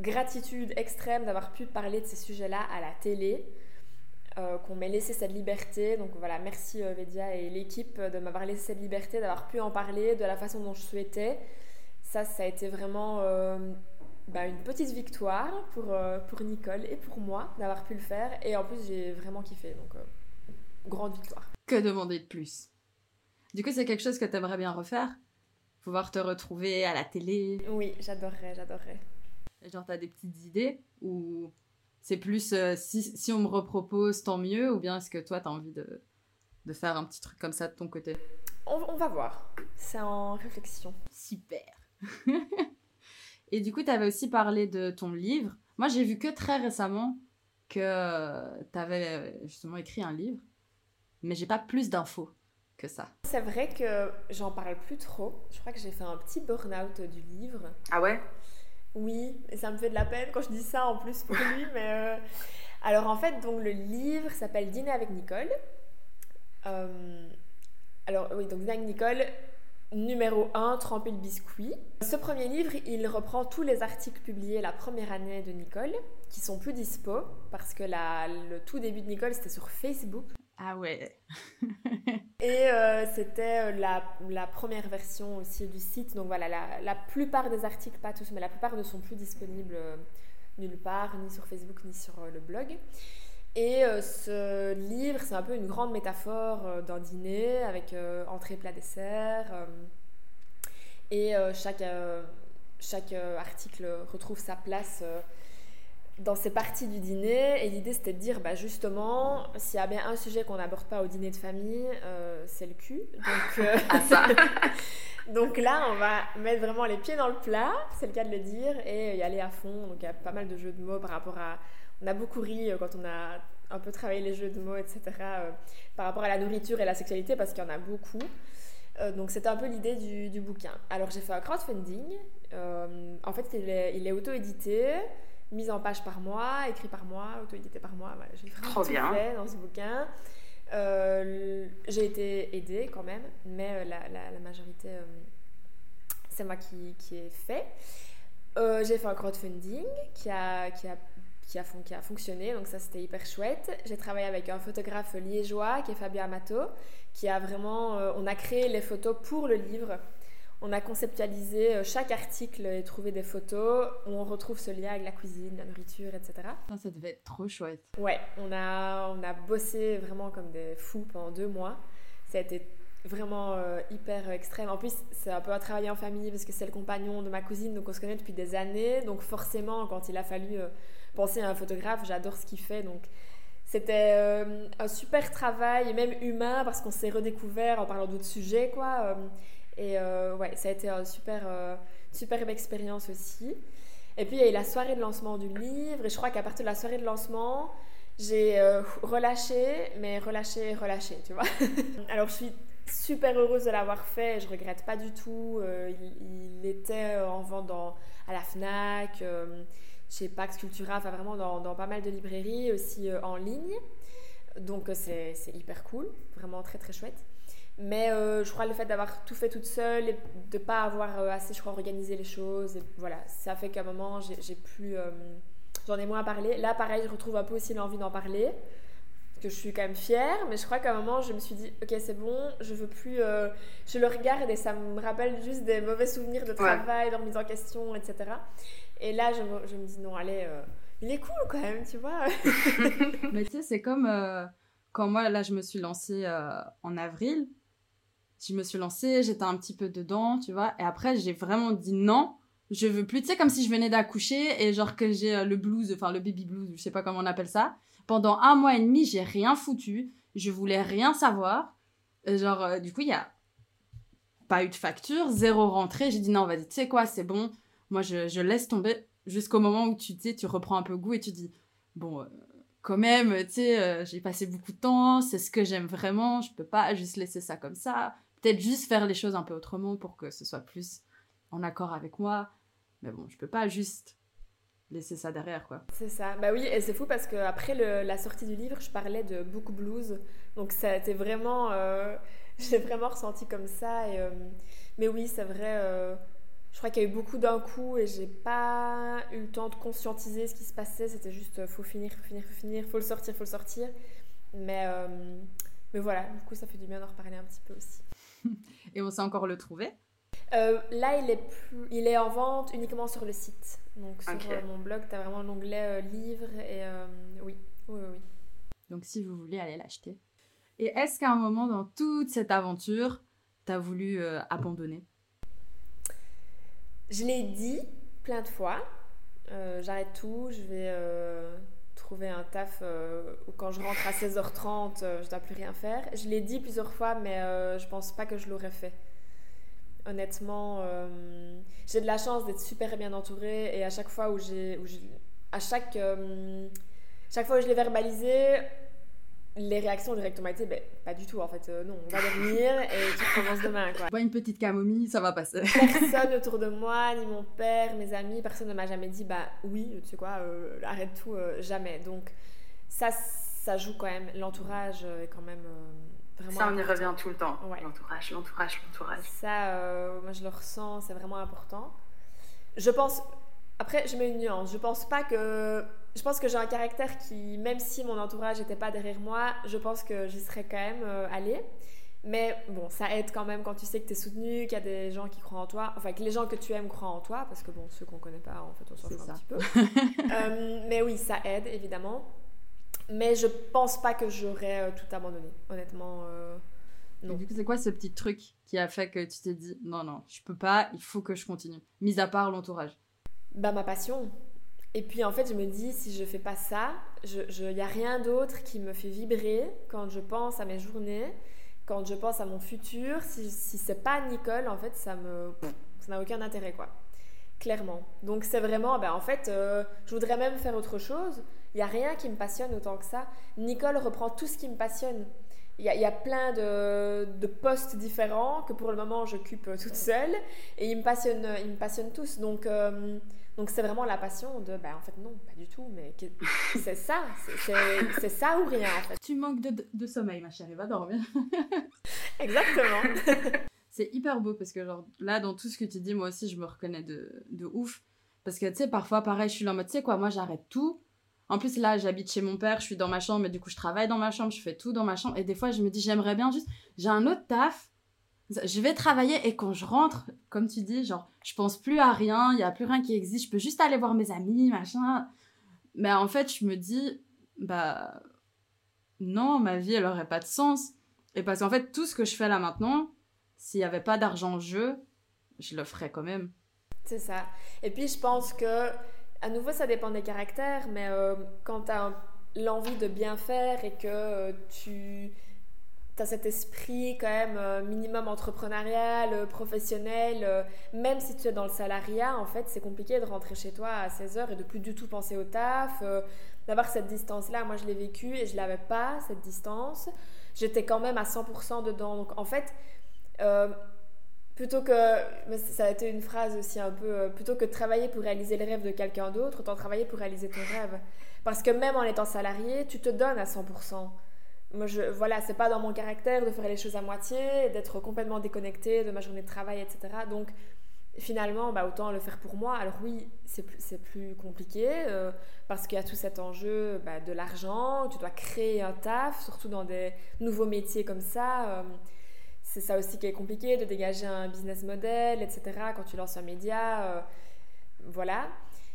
gratitude extrême d'avoir pu parler de ces sujets-là à la télé, euh, qu'on m'ait laissé cette liberté. Donc voilà, merci euh, Vedia et l'équipe de m'avoir laissé cette liberté, d'avoir pu en parler de la façon dont je souhaitais. Ça, ça a été vraiment euh, bah, une petite victoire pour, pour Nicole et pour moi d'avoir pu le faire. Et en plus, j'ai vraiment kiffé. Donc, grande victoire. Que demander de plus? Du coup, c'est quelque chose que tu aimerais bien refaire? Pouvoir te retrouver à la télé. Oui, j'adorerais, j'adorerais. Genre, t'as des petites idées ou c'est plus euh, si, si, on me repropose, tant mieux ou bien est-ce que toi, t'as envie de, de, faire un petit truc comme ça de ton côté? On, on va voir. C'est en réflexion. Super. Et du coup, t'avais aussi parlé de ton livre. Moi, j'ai vu que très récemment que t'avais justement écrit un livre, mais j'ai pas plus d'infos que ça. C'est vrai que j'en parle plus trop. Je crois que j'ai fait un petit burn-out du livre. Ah ouais? Oui, et ça me fait de la peine quand je dis ça en plus pour lui. mais euh, Alors en fait, donc le livre s'appelle Dîner avec Nicole. Euh, alors oui, donc Dîner avec Nicole, numéro 1, Tremper le biscuit. Ce premier livre, il reprend tous les articles publiés la première année de Nicole, qui sont plus dispo, parce que la, le tout début de Nicole, c'était sur Facebook. Ah ouais. et euh, c'était euh, la, première version aussi du site. Donc voilà, la, plupart des articles, pas tous, mais la plupart ne sont plus disponibles euh, nulle part, ni sur Facebook, ni sur le blog. Et ce livre, c'est un peu une grande métaphore d'un dîner avec entrée, plat, dessert. et chaque, chaque article retrouve sa place dans ces parties du dîner. Et l'idée, c'était de dire, bah, justement, s'il y a bien un sujet qu'on n'aborde pas au dîner de famille, euh, c'est le cul. Donc, euh, ah, donc là, on va mettre vraiment les pieds dans le plat, c'est le cas de le dire, et y aller à fond. Donc il y a pas mal de jeux de mots par rapport à... On a beaucoup ri euh, quand on a un peu travaillé les jeux de mots, etc., par rapport à la nourriture et la sexualité, parce qu'il y en a beaucoup. donc c'était un peu l'idée du, du, bouquin. Alors j'ai fait un crowdfunding. en fait, il est, il est auto-édité mise en page par mois, écrit par mois, auto-édité par mois. Voilà, j'ai vraiment tout fait dans ce bouquin. Euh, j'ai été aidée quand même, mais euh, la, la, majorité, euh, c'est moi qui, qui ai fait. j'ai fait un crowdfunding qui a, qui a, qui a, qui a fonctionné, donc ça c'était hyper chouette. J'ai travaillé avec un photographe liégeois qui est Fabien Amato, qui a vraiment, on a créé les photos pour le livre on a conceptualisé euh, chaque article et trouvé des photos où on retrouve ce lien avec la cuisine, la nourriture, etc. Ça, devait être trop chouette. Ouais, on a, on a bossé vraiment comme des fous pendant deux mois. Ça a été vraiment euh, hyper extrême. En plus, c'est un peu à travailler en famille parce que c'est le compagnon de ma cousine, donc on se connaît depuis des années. Donc forcément, quand il a fallu euh, penser à un photographe, j'adore ce qu'il fait. Donc c'était un super travail, même humain, parce qu'on s'est redécouvert en parlant d'autres sujets, quoi. Et euh, ouais, ça a été une super, euh, superbe expérience aussi. Et puis il y a eu la soirée de lancement du livre, et je crois qu'à partir de la soirée de lancement, j'ai euh, relâché, mais relâché, relâché, tu vois. Alors je suis super heureuse de l'avoir fait, je regrette pas du tout. il, était en vente à la Fnac, chez Pax Cultura, enfin vraiment dans, pas mal de librairies, aussi en ligne. Donc c'est hyper cool, vraiment très très chouette. Mais euh, je crois le fait d'avoir tout fait toute seule et de ne pas avoir euh, assez, je crois, organisé les choses, et voilà, ça fait qu'à un moment, j'ai plus. Euh, j'en ai moins parlé. Là, pareil, je retrouve un peu aussi l'envie d'en parler, que je suis quand même fière, mais je crois qu'à un moment, je me suis dit, ok, c'est bon, je veux plus. je le regarde et ça me rappelle juste des mauvais souvenirs de travail, de remise en question, etc. Et là, je me, je me dis, non, allez, il est cool quand même, tu vois. mais tu sais, c'est comme quand moi, là, je me suis lancée en avril je me suis lancée, j'étais un petit peu dedans, tu vois. Et après, j'ai vraiment dit non, je veux plus. Tu sais, comme si je venais d'accoucher et genre que j'ai euh, le blues, enfin le baby blues, je sais pas comment on appelle ça. Pendant un mois et demi, j'ai rien foutu. Je voulais rien savoir. genre, euh, du coup, il y a pas eu de facture, zéro rentrée. J'ai dit non, vas-y, tu sais quoi, c'est bon. Moi, je, laisse tomber jusqu'au moment où tu, tu reprends un peu goût et tu dis bon. Euh, quand même, tu sais, j'ai passé beaucoup de temps, c'est ce que j'aime vraiment, je peux pas juste laisser ça comme ça peut-être juste faire les choses un peu autrement pour que ce soit plus en accord avec moi. Mais bon, je peux pas juste laisser ça derrière, quoi. C'est ça. Bah oui, et c'est fou parce qu'après la sortie du livre, je parlais de beaucoup blues. Donc ça a été vraiment... Euh, j'ai vraiment ressenti comme ça. Et, euh, mais oui, c'est vrai... Euh, je crois qu'il y a eu beaucoup d'un coup et j'ai pas eu le temps de conscientiser ce qui se passait. C'était juste faut finir, faut finir, faut finir, faut le sortir, faut le sortir. Mais, mais voilà, du coup, ça fait du bien d'en reparler un petit peu aussi. Et on sait encore le trouver euh, Là, il est, il est en vente uniquement sur le site. Donc sur euh, mon blog, tu as vraiment l'onglet euh, livre et oui. oui, oui, Donc si vous voulez aller l'acheter. Et est-ce qu'à un moment dans toute cette aventure, tu as voulu abandonner? Je l'ai dit plein de fois. J'arrête tout, je vais trouver un taf euh, où quand je rentre à 16h30, euh, je dois plus rien faire. Je l'ai dit plusieurs fois, mais euh, je pense pas que je l'aurais fait. Honnêtement, j'ai de la chance d'être super bien entourée et à chaque fois où j'ai, à chaque, chaque fois où je l'ai verbalisé, les réactions directement été ben, pas du tout en fait euh, non on va dormir et tu commences demain quoi. Pas une petite camomille ça va passer. Personne autour de moi ni mon père mes amis personne ne m'a jamais dit bah oui tu sais quoi euh, arrête tout euh, jamais. Donc ça ça joue quand même. L'entourage est quand même vraiment ça on y revient tout le temps. L'entourage l'entourage l'entourage. Ça moi je le ressens c'est vraiment important. Je pense après je mets une nuance. Je pense pas que je pense que j'ai un caractère qui, même si mon entourage n'était pas derrière moi, je pense que j'y serais quand même euh, allée. Mais bon, ça aide quand même quand tu sais que tu es soutenu, qu'il y a des gens qui croient en toi, enfin que les gens que tu aimes croient en toi, parce que bon, ceux qu'on connaît pas, en fait, on s'en fout un petit peu. Euh, mais oui, ça aide évidemment. Mais je pense pas que j'aurais euh, tout abandonné, honnêtement. non. du coup, c'est quoi ce petit truc qui a fait que tu t'es dit non, non, je peux pas, il faut que je continue, mis à part l'entourage? Bah, ma passion. Et puis en fait, je me dis, si je fais pas ça, il n'y a rien d'autre qui me fait vibrer quand je pense à mes journées, quand je pense à mon futur. Si, si c'est pas Nicole, en fait, ça me, ça n'a aucun intérêt, quoi. Clairement. Donc c'est vraiment, ben, en fait, euh, je voudrais même faire autre chose. Il n'y a rien qui me passionne autant que ça. Nicole reprend tout ce qui me passionne. Il y, a, y, a plein de, de, postes différents que pour le moment j'occupe toute seule et ils me passionnent, ils me passionnent tous. Donc euh, donc c'est vraiment la passion de, ben en fait non, pas du tout, mais c'est ça, c'est ça ou rien en fait. Tu manques de, de sommeil ma chérie, va dormir. Exactement. c'est hyper beau parce que genre là dans tout ce que tu dis, moi aussi je me reconnais de, de ouf. Parce que tu sais, parfois pareil, je suis là en mode, tu sais quoi, moi j'arrête tout. En plus là, j'habite chez mon père, je suis dans ma chambre, mais du coup je travaille dans ma chambre, je fais tout dans ma chambre. Et des fois je me dis, j'aimerais bien juste, j'ai un autre taf Je vais travailler et quand je rentre, comme tu dis, genre, je pense plus à rien, il y a plus rien qui existe, je peux juste aller voir mes amis, machin. Mais en fait, je me dis, bah, non, ma vie, elle aurait pas de sens. Et parce qu'en fait, tout ce que je fais là maintenant, s'il n'y avait pas d'argent en jeu, je le ferais quand même. C'est ça. Et puis, je pense que, à nouveau, ça dépend des caractères, mais euh, quand tu as l'envie de bien faire et que euh, tu as cet esprit quand même euh, minimum entrepreneurial, professionnel, même si tu es dans le salariat, en fait, c'est compliqué de rentrer chez toi à 16h et de plus du tout penser au taf, d'avoir cette distance-là. Moi, je l'ai vécu et je l'avais pas, cette distance. J'étais quand même à 100% dedans. Donc, en fait, plutôt que, ça a été une phrase aussi un peu, euh, plutôt que travailler pour réaliser les rêves de quelqu'un d'autre, autant travailler pour réaliser ton rêve. Parce que même en étant salarié, tu te donnes à 100%. Moi, je, voilà, c'est pas dans mon caractère de faire les choses à moitié, d'être complètement déconnecté de ma journée de travail, etc. Donc, finalement, bah, autant le faire pour moi. Alors oui, c'est plus, plus compliqué euh, parce qu'il y a tout cet enjeu bah, de l'argent, tu dois créer un taf, surtout dans des nouveaux métiers comme ça. Euh, c'est ça aussi qui est compliqué, de dégager un business model, etc. Quand tu lances un média, euh, voilà.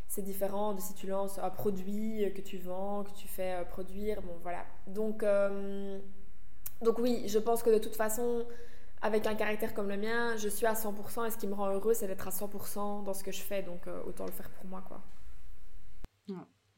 C'est différent de si tu lances un produit que tu vends, que tu fais euh, produire, bon voilà. Donc, euh, donc oui, je pense que de toute façon, avec un caractère comme le mien, je suis à 100% et ce qui me rend heureux, c'est d'être à 100% dans ce que je fais, donc autant le faire pour moi, quoi.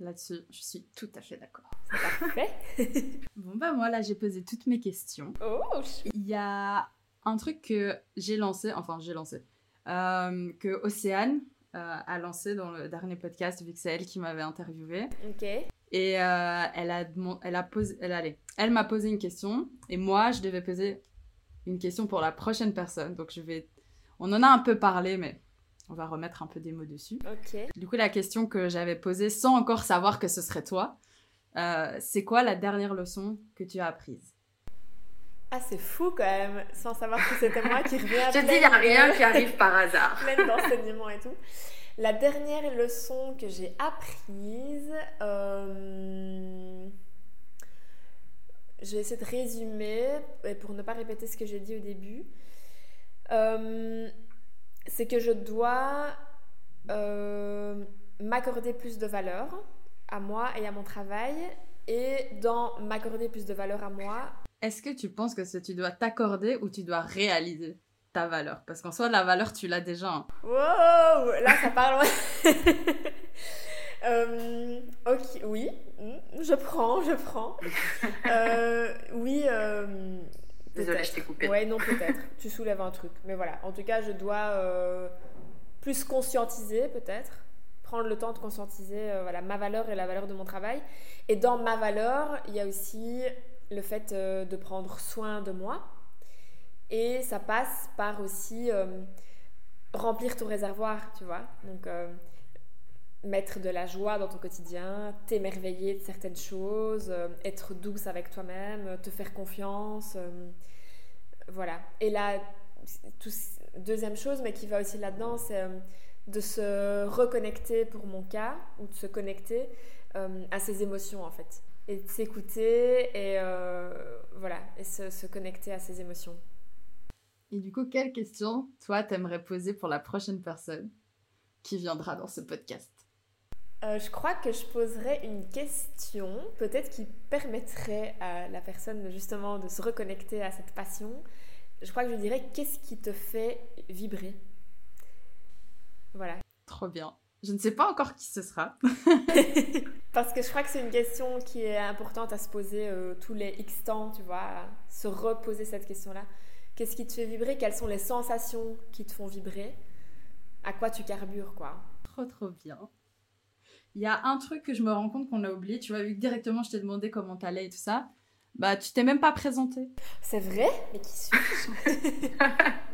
Là-dessus, je suis tout à fait d'accord. Parfait. bon, bah moi, là, j'ai posé toutes mes questions. Oh, Il y a un truc que j'ai lancé, enfin, j'ai lancé, euh, que Océane euh, a lancé dans le dernier podcast, vu que c'est elle qui m'avait interviewé. Ok. Et euh, elle a, elle a posé, elle, allait, elle m'a posé une question, et moi, je devais poser une question pour la prochaine personne. Donc, je vais. On en a un peu parlé, mais on va remettre un peu des mots dessus. Du coup, la question que j'avais posée sans encore savoir que ce serait toi, euh, c'est quoi la dernière leçon que tu as apprise? Ah, c'est fou quand même, sans savoir que c'était moi qui reviens Je dis, il n'y a rien qui arrive par hasard. plein d'enseignements et tout. La dernière leçon que j'ai apprise, euh, je vais essayer de résumer pour ne pas répéter ce que j'ai dit au début. Euh, c'est que je dois euh, m'accorder plus de valeur à moi et à mon travail. Et dans m'accorder plus de valeur à moi. Est-ce que tu penses que tu dois t'accorder ou tu dois réaliser ta valeur? Parce qu'en soi, la valeur, tu l'as déjà. Hein. Wow Là, ça parle. euh, ok, oui, hmm, je prends, je prends. Euh, oui. Désolée, je t'ai coupé. Ouais, non, peut-être. tu soulèves un truc. Mais voilà, en tout cas, je dois euh, plus conscientiser, peut-être. Prendre le temps de conscientiser euh, voilà, ma valeur et la valeur de mon travail. Et dans ma valeur, il y a aussi le fait euh, de prendre soin de moi. Et ça passe par aussi remplir ton réservoir, tu vois. Donc, mettre de la joie dans ton quotidien, t'émerveiller de certaines choses, euh, être douce avec toi-même, te faire confiance. Euh, voilà. Et la deuxième chose, mais qui va aussi là-dedans, c'est euh, de se reconnecter pour mon cas, ou de se connecter à ses émotions en fait. Et de s'écouter et voilà, et se, se connecter à ses émotions. Et du coup, quelle question, toi, t'aimerais poser pour la prochaine personne qui viendra dans ce podcast? Euh, je crois que je poserais une question, peut-être qui permettrait à la personne justement de se reconnecter à cette passion. Je crois que je dirais qu'est-ce qui te fait vibrer? Voilà. Trop bien. Je ne sais pas encore qui ce sera. Parce que je crois que c'est une question qui est importante à se poser euh, tous les X temps, tu vois, se reposer cette question-là. Qu'est-ce qui te fait vibrer? Quelles sont les sensations qui te font vibrer? À quoi tu carbures, quoi? Trop, trop bien. Il y a un truc que je me rends compte qu'on a oublié. Tu vois, vu que directement je t'ai demandé comment t'allais et tout ça, bah tu t'es même pas présenté. C'est vrai? Mais qui suis-je?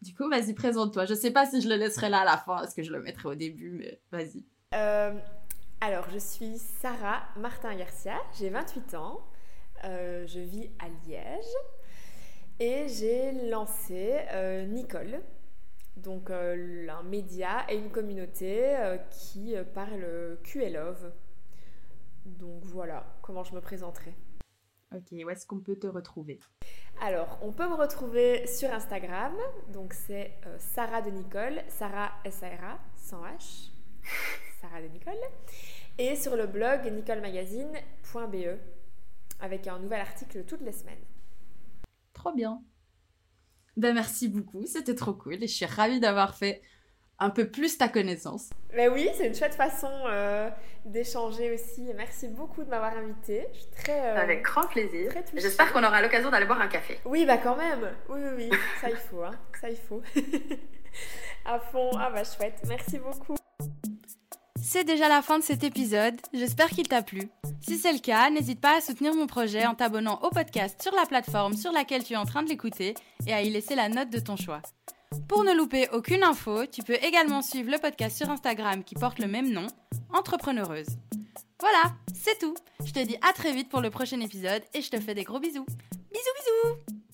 Du coup, vas-y, présente-toi. Je sais pas si je le laisserai là à la fin, est-ce que je le mettrai au début, mais vas-y. Euh, alors, je suis Sarah Martin Garcia, j'ai 28 ans, euh, je vis à Liège et j'ai lancé euh, Nicole, donc euh, un média et une communauté euh, qui euh, parle Q Love. Donc voilà comment je me présenterai. Ok, où est-ce qu'on peut te retrouver? Alors, on peut me retrouver sur Instagram, donc c'est euh, Sarah de Nicole, Sarah S-A-R-A, sans H, Sarah de Nicole, et sur le blog nicolemagazine.be, avec un nouvel article toutes les semaines. Trop bien. Ben merci beaucoup, c'était trop cool et je suis ravie d'avoir fait un peu plus ta connaissance. Mais oui, c'est une chouette façon euh, d'échanger aussi. Merci beaucoup de m'avoir invitée. Je suis très. Euh, Avec grand plaisir. J'espère qu'on aura l'occasion d'aller boire un café. Oui, bah quand même. Oui, oui, oui. Ça, il faut. Hein. Ça, il faut. à fond. Ah, bah chouette. Merci beaucoup. C'est déjà la fin de cet épisode. J'espère qu'il t'a plu. Si c'est le cas, n'hésite pas à soutenir mon projet en t'abonnant au podcast sur la plateforme sur laquelle tu es en train de l'écouter et à y laisser la note de ton choix. Pour ne louper aucune info, tu peux également suivre le podcast sur Instagram qui porte le même nom, Entrepreneureuse. Voilà, c'est tout. Je te dis à très vite pour le prochain épisode et je te fais des gros bisous. Bisous bisous